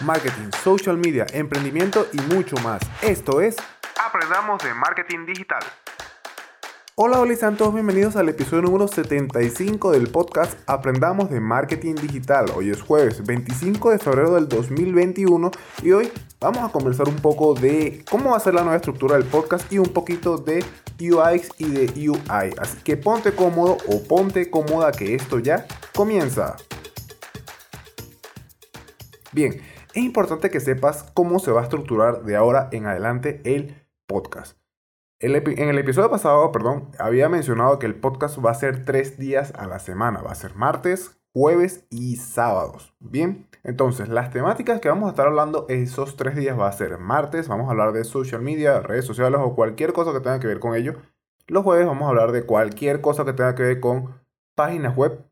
marketing, social media, emprendimiento y mucho más. Esto es Aprendamos de Marketing Digital. Hola, hola Santos, bienvenidos al episodio número 75 del podcast Aprendamos de Marketing Digital. Hoy es jueves 25 de febrero del 2021 y hoy vamos a conversar un poco de cómo va a ser la nueva estructura del podcast y un poquito de UX y de UI. Así que ponte cómodo o ponte cómoda que esto ya comienza. Bien, es importante que sepas cómo se va a estructurar de ahora en adelante el podcast. en el episodio pasado, perdón, había mencionado que el podcast va a ser tres días a la semana. Va a ser martes, jueves y sábados. Bien, entonces las temáticas que vamos a estar hablando esos tres días va a ser martes, vamos a hablar de social media, redes sociales o cualquier cosa que tenga que ver con ello. Los jueves vamos a hablar de cualquier cosa que tenga que ver con páginas web,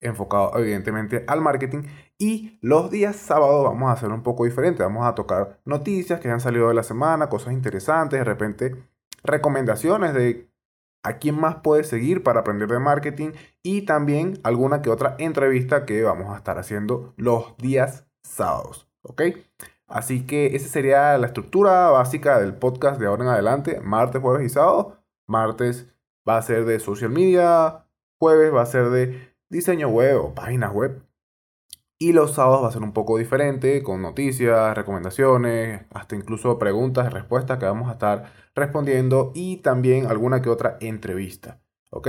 enfocado evidentemente al marketing. Y los días sábados vamos a hacer un poco diferente. Vamos a tocar noticias que han salido de la semana, cosas interesantes, de repente recomendaciones de a quién más puedes seguir para aprender de marketing y también alguna que otra entrevista que vamos a estar haciendo los días sábados. ¿Ok? Así que esa sería la estructura básica del podcast de ahora en adelante, martes, jueves y sábado. Martes va a ser de social media, jueves va a ser de diseño web o páginas web. Y los sábados va a ser un poco diferente, con noticias, recomendaciones, hasta incluso preguntas y respuestas que vamos a estar respondiendo y también alguna que otra entrevista. ¿Ok?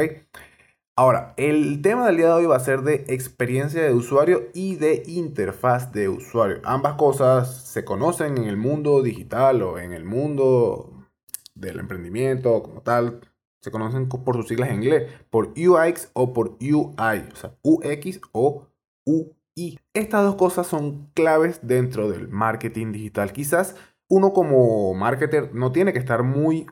Ahora, el tema del día de hoy va a ser de experiencia de usuario y de interfaz de usuario. Ambas cosas se conocen en el mundo digital o en el mundo del emprendimiento como tal se conocen por sus siglas en inglés, por UX o por UI, o sea, UX o UI. Estas dos cosas son claves dentro del marketing digital. Quizás uno como marketer no tiene que estar muy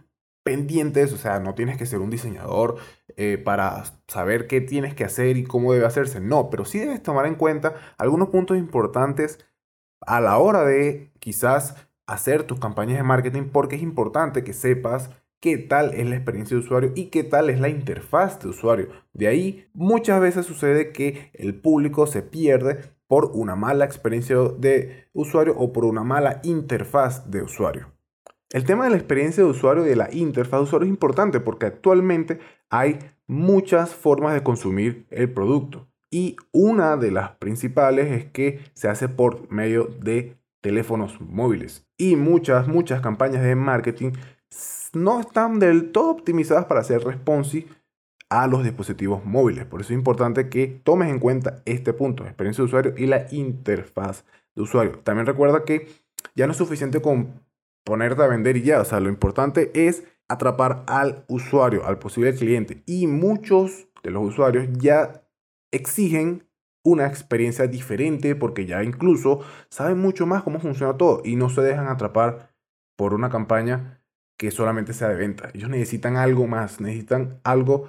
pendiente o sea, no tienes que ser un diseñador eh, para saber qué tienes que hacer y cómo debe hacerse. No, pero sí debes tomar en cuenta algunos puntos importantes a la hora de quizás hacer tus campañas de marketing porque es importante que sepas qué tal es la experiencia de usuario y qué tal es la interfaz de usuario. De ahí muchas veces sucede que el público se pierde por una mala experiencia de usuario o por una mala interfaz de usuario. El tema de la experiencia de usuario y de la interfaz de usuario es importante porque actualmente hay muchas formas de consumir el producto y una de las principales es que se hace por medio de teléfonos móviles y muchas, muchas campañas de marketing no están del todo optimizadas para ser responsive a los dispositivos móviles. Por eso es importante que tomes en cuenta este punto, la experiencia de usuario y la interfaz de usuario. También recuerda que ya no es suficiente con ponerte a vender y ya, o sea, lo importante es atrapar al usuario, al posible cliente. Y muchos de los usuarios ya exigen una experiencia diferente porque ya incluso saben mucho más cómo funciona todo y no se dejan atrapar por una campaña que solamente sea de venta. Ellos necesitan algo más, necesitan algo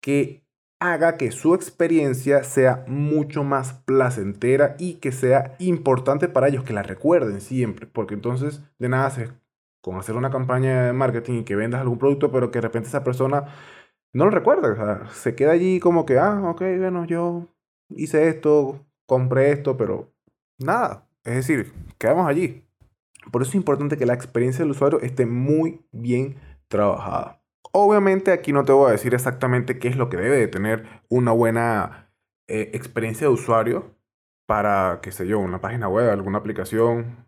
que haga que su experiencia sea mucho más placentera y que sea importante para ellos, que la recuerden siempre, porque entonces de nada se con hacer una campaña de marketing y que vendas algún producto, pero que de repente esa persona no lo recuerda, se queda allí como que, ah, ok, bueno, yo hice esto, compré esto, pero nada, es decir, quedamos allí. Por eso es importante que la experiencia del usuario esté muy bien trabajada. Obviamente aquí no te voy a decir exactamente qué es lo que debe de tener una buena eh, experiencia de usuario para, qué sé yo, una página web, alguna aplicación,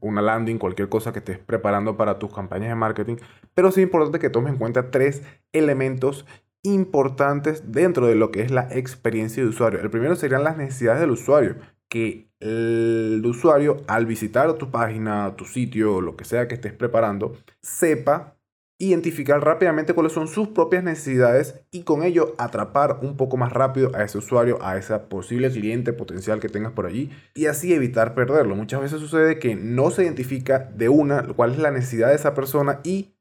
una landing, cualquier cosa que estés preparando para tus campañas de marketing. Pero sí es importante que tomes en cuenta tres elementos importantes dentro de lo que es la experiencia de usuario. El primero serían las necesidades del usuario que el usuario al visitar tu página, tu sitio, lo que sea que estés preparando, sepa identificar rápidamente cuáles son sus propias necesidades y con ello atrapar un poco más rápido a ese usuario, a ese posible cliente potencial que tengas por allí y así evitar perderlo. Muchas veces sucede que no se identifica de una cuál es la necesidad de esa persona y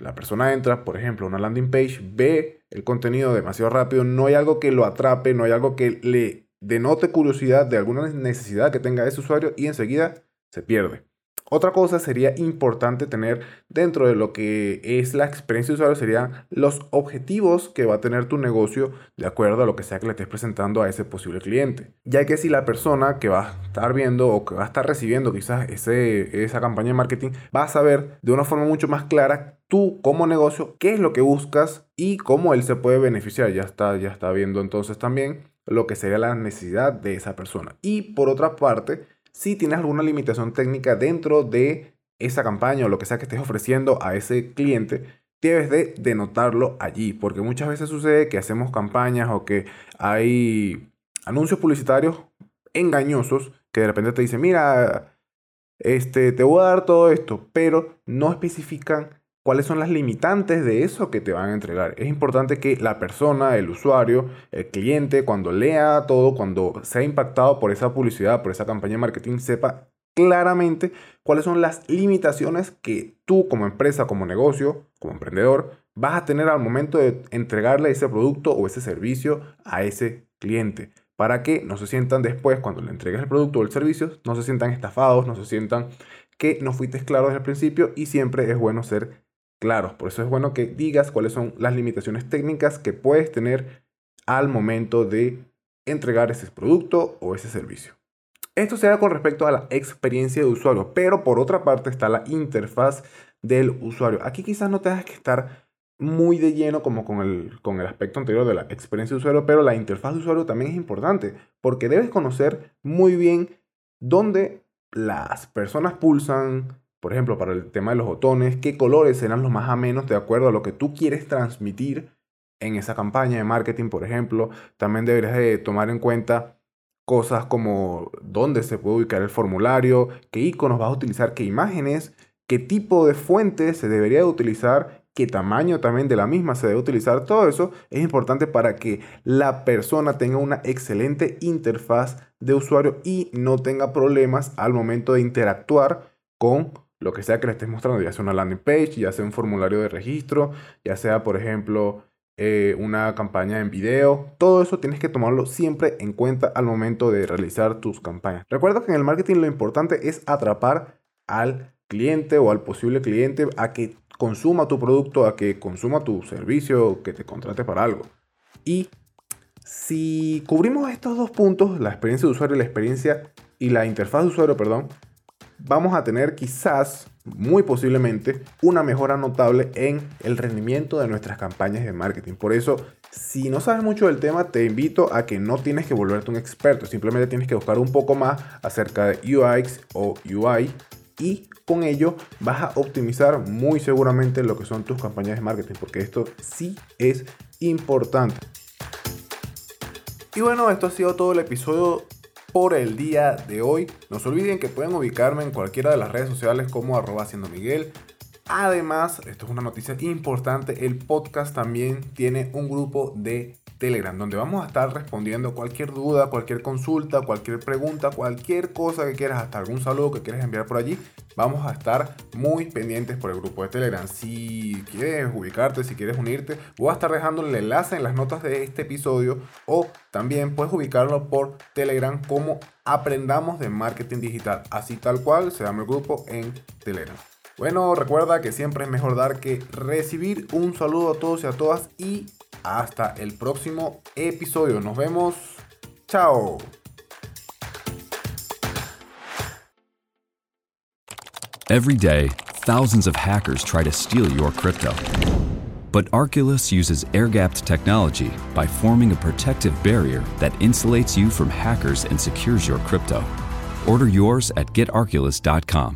la persona entra, por ejemplo, a una landing page, ve el contenido demasiado rápido, no hay algo que lo atrape, no hay algo que le denote curiosidad de alguna necesidad que tenga ese usuario y enseguida se pierde. Otra cosa sería importante tener dentro de lo que es la experiencia de usuario serían los objetivos que va a tener tu negocio de acuerdo a lo que sea que le estés presentando a ese posible cliente. Ya que si la persona que va a estar viendo o que va a estar recibiendo quizás ese, esa campaña de marketing va a saber de una forma mucho más clara tú como negocio qué es lo que buscas y cómo él se puede beneficiar. Ya está, ya está viendo entonces también lo que sería la necesidad de esa persona. Y por otra parte, si tienes alguna limitación técnica dentro de esa campaña o lo que sea que estés ofreciendo a ese cliente, debes de denotarlo allí, porque muchas veces sucede que hacemos campañas o que hay anuncios publicitarios engañosos que de repente te dicen, mira, este, te voy a dar todo esto, pero no especifican cuáles son las limitantes de eso que te van a entregar. Es importante que la persona, el usuario, el cliente, cuando lea todo, cuando sea impactado por esa publicidad, por esa campaña de marketing, sepa claramente cuáles son las limitaciones que tú como empresa, como negocio, como emprendedor, vas a tener al momento de entregarle ese producto o ese servicio a ese cliente. Para que no se sientan después, cuando le entregues el producto o el servicio, no se sientan estafados, no se sientan que no fuiste claro desde el principio y siempre es bueno ser Claro, Por eso es bueno que digas cuáles son las limitaciones técnicas que puedes tener al momento de entregar ese producto o ese servicio. Esto será con respecto a la experiencia de usuario, pero por otra parte está la interfaz del usuario. Aquí quizás no tengas que estar muy de lleno como con el, con el aspecto anterior de la experiencia de usuario, pero la interfaz de usuario también es importante porque debes conocer muy bien dónde las personas pulsan, por ejemplo, para el tema de los botones, qué colores serán los más amenos de acuerdo a lo que tú quieres transmitir en esa campaña de marketing, por ejemplo. También deberías de tomar en cuenta cosas como dónde se puede ubicar el formulario, qué iconos vas a utilizar, qué imágenes, qué tipo de fuente se debería de utilizar, qué tamaño también de la misma se debe utilizar. Todo eso es importante para que la persona tenga una excelente interfaz de usuario y no tenga problemas al momento de interactuar con lo que sea que le estés mostrando, ya sea una landing page, ya sea un formulario de registro, ya sea, por ejemplo, eh, una campaña en video. Todo eso tienes que tomarlo siempre en cuenta al momento de realizar tus campañas. Recuerda que en el marketing lo importante es atrapar al cliente o al posible cliente a que consuma tu producto, a que consuma tu servicio, que te contrate para algo. Y si cubrimos estos dos puntos, la experiencia de usuario y la experiencia y la interfaz de usuario, perdón, vamos a tener quizás, muy posiblemente, una mejora notable en el rendimiento de nuestras campañas de marketing. Por eso, si no sabes mucho del tema, te invito a que no tienes que volverte un experto, simplemente tienes que buscar un poco más acerca de UX o UI y con ello vas a optimizar muy seguramente lo que son tus campañas de marketing, porque esto sí es importante. Y bueno, esto ha sido todo el episodio por el día de hoy. No se olviden que pueden ubicarme en cualquiera de las redes sociales como arroba haciendo Miguel. Además, esto es una noticia importante, el podcast también tiene un grupo de Telegram, donde vamos a estar respondiendo cualquier duda, cualquier consulta, cualquier pregunta, cualquier cosa que quieras, hasta algún saludo que quieras enviar por allí. Vamos a estar muy pendientes por el grupo de Telegram. Si quieres ubicarte, si quieres unirte, voy a estar dejando el enlace en las notas de este episodio o también puedes ubicarlo por Telegram como Aprendamos de Marketing Digital. Así tal cual se llama el grupo en Telegram. Bueno, recuerda que siempre es mejor dar que recibir. Un saludo a todos y a todas y hasta el próximo episodio. Nos vemos. Chao. Every day, thousands of hackers try to steal your crypto. But Arculus uses air gapped technology by forming a protective barrier that insulates you from hackers and secures your crypto. Order yours at getarculus.com.